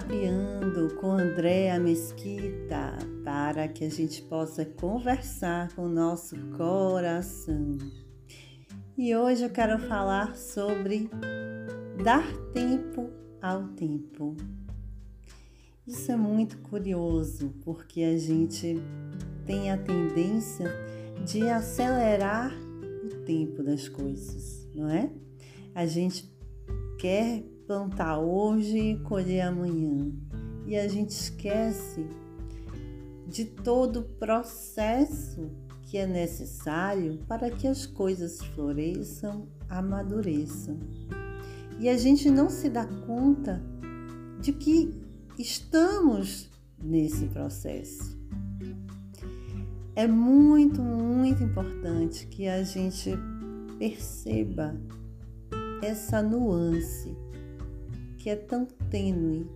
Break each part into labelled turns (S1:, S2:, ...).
S1: Terapiando com Andréa Mesquita para que a gente possa conversar com o nosso coração. E hoje eu quero falar sobre dar tempo ao tempo. Isso é muito curioso porque a gente tem a tendência de acelerar o tempo das coisas, não é? A gente quer plantar hoje e colher amanhã. E a gente esquece de todo o processo que é necessário para que as coisas floresçam, amadureçam. E a gente não se dá conta de que estamos nesse processo. É muito, muito importante que a gente perceba essa nuance que é tão tênue,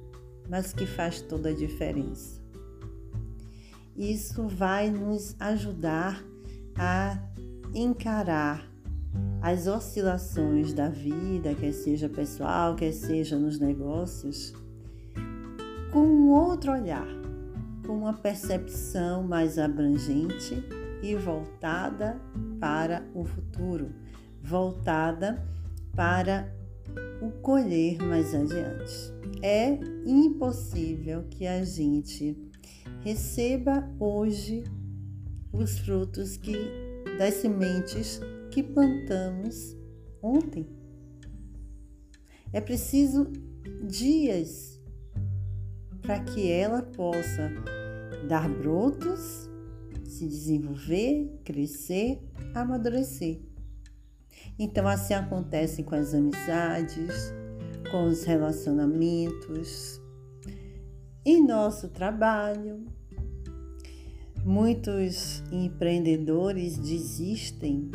S1: mas que faz toda a diferença. Isso vai nos ajudar a encarar as oscilações da vida, quer seja pessoal, quer seja nos negócios, com um outro olhar, com uma percepção mais abrangente e voltada para o futuro, voltada para o colher mais adiante. É impossível que a gente receba hoje os frutos que das sementes que plantamos ontem. É preciso dias para que ela possa dar brotos, se desenvolver, crescer, amadurecer. Então, assim acontece com as amizades, com os relacionamentos, em nosso trabalho. Muitos empreendedores desistem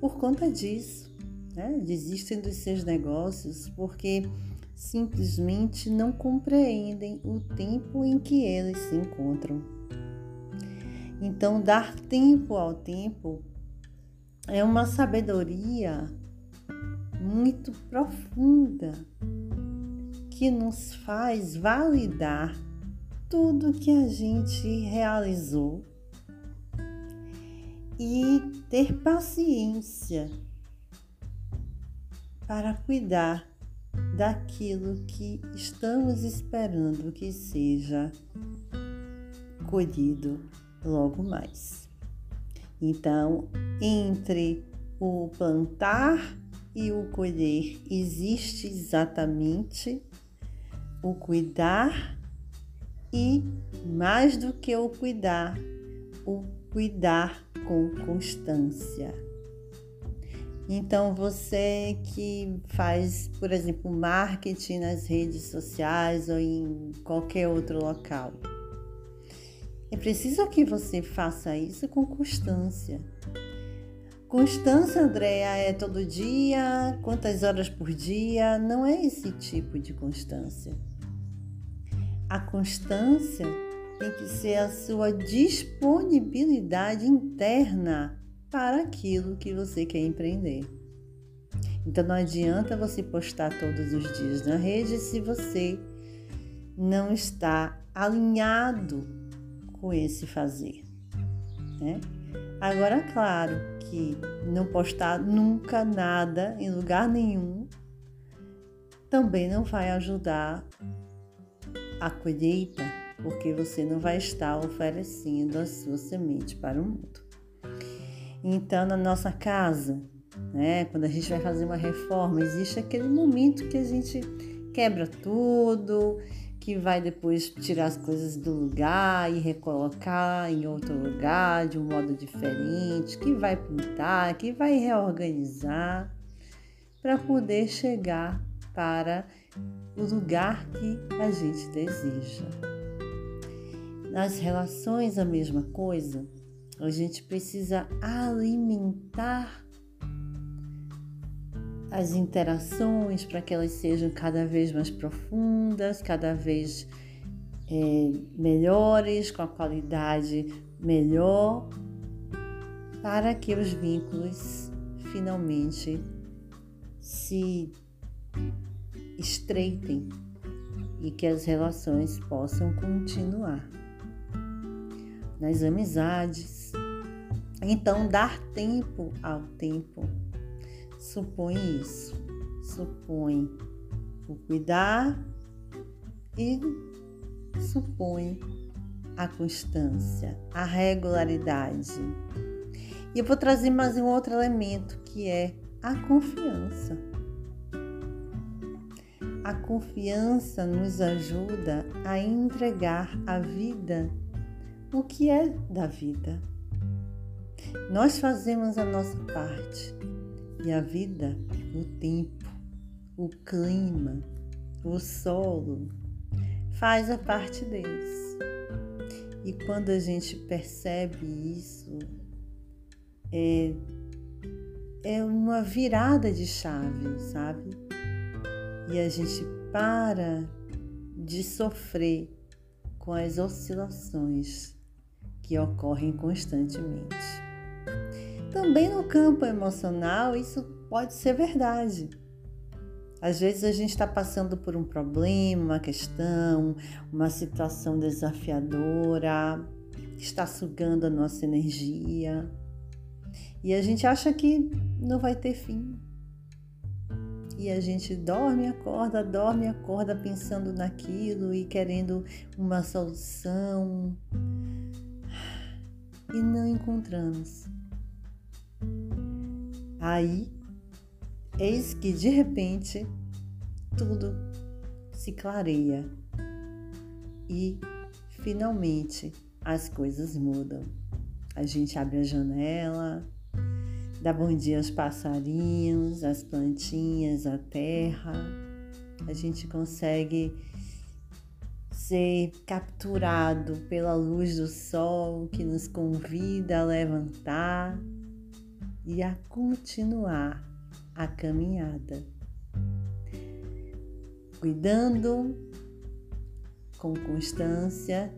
S1: por conta disso, né? desistem dos seus negócios porque simplesmente não compreendem o tempo em que eles se encontram. Então, dar tempo ao tempo é uma sabedoria muito profunda que nos faz validar tudo que a gente realizou e ter paciência para cuidar daquilo que estamos esperando que seja colhido logo mais. Então, entre o plantar e o colher existe exatamente o cuidar e, mais do que o cuidar, o cuidar com constância. Então, você que faz, por exemplo, marketing nas redes sociais ou em qualquer outro local, é preciso que você faça isso com constância. Constância, Andréa, é todo dia, quantas horas por dia? Não é esse tipo de constância. A constância tem que ser a sua disponibilidade interna para aquilo que você quer empreender. Então não adianta você postar todos os dias na rede se você não está alinhado com esse fazer. Né? Agora, claro que não postar nunca nada em lugar nenhum também não vai ajudar a colheita, porque você não vai estar oferecendo a sua semente para o mundo. Então, na nossa casa, né, quando a gente vai fazer uma reforma, existe aquele momento que a gente quebra tudo que vai depois tirar as coisas do lugar e recolocar em outro lugar de um modo diferente, que vai pintar, que vai reorganizar para poder chegar para o lugar que a gente deseja. Nas relações, a mesma coisa, a gente precisa alimentar as interações para que elas sejam cada vez mais profundas, cada vez é, melhores, com a qualidade melhor, para que os vínculos finalmente se estreitem e que as relações possam continuar. Nas amizades. Então, dar tempo ao tempo supõe isso, supõe o cuidar e supõe a constância, a regularidade. E eu vou trazer mais um outro elemento que é a confiança. A confiança nos ajuda a entregar à vida o que é da vida. Nós fazemos a nossa parte e a vida, o tempo, o clima, o solo, faz a parte deles. E quando a gente percebe isso, é, é uma virada de chave, sabe? E a gente para de sofrer com as oscilações que ocorrem constantemente. Também no campo emocional, isso pode ser verdade. Às vezes a gente está passando por um problema, uma questão, uma situação desafiadora, que está sugando a nossa energia. E a gente acha que não vai ter fim. E a gente dorme, acorda, dorme, acorda pensando naquilo e querendo uma solução. E não encontramos. Aí Eis que de repente tudo se clareia e finalmente as coisas mudam. A gente abre a janela, dá bom dia aos passarinhos, às plantinhas, à terra. A gente consegue ser capturado pela luz do sol que nos convida a levantar e a continuar a caminhada, cuidando com constância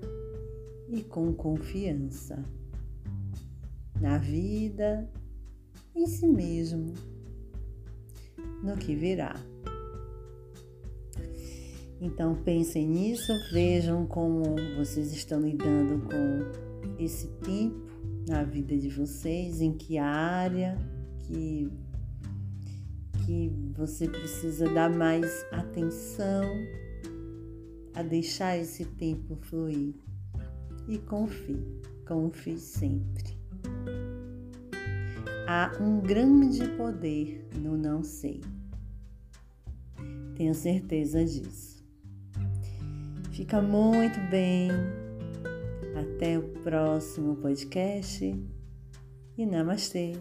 S1: e com confiança na vida, em si mesmo, no que virá. Então pensem nisso, vejam como vocês estão lidando com esse tempo na vida de vocês, em que área que que você precisa dar mais atenção a deixar esse tempo fluir. E confie, confie sempre. Há um grande poder no não sei. Tenho certeza disso. Fica muito bem. Até o próximo podcast e namastê.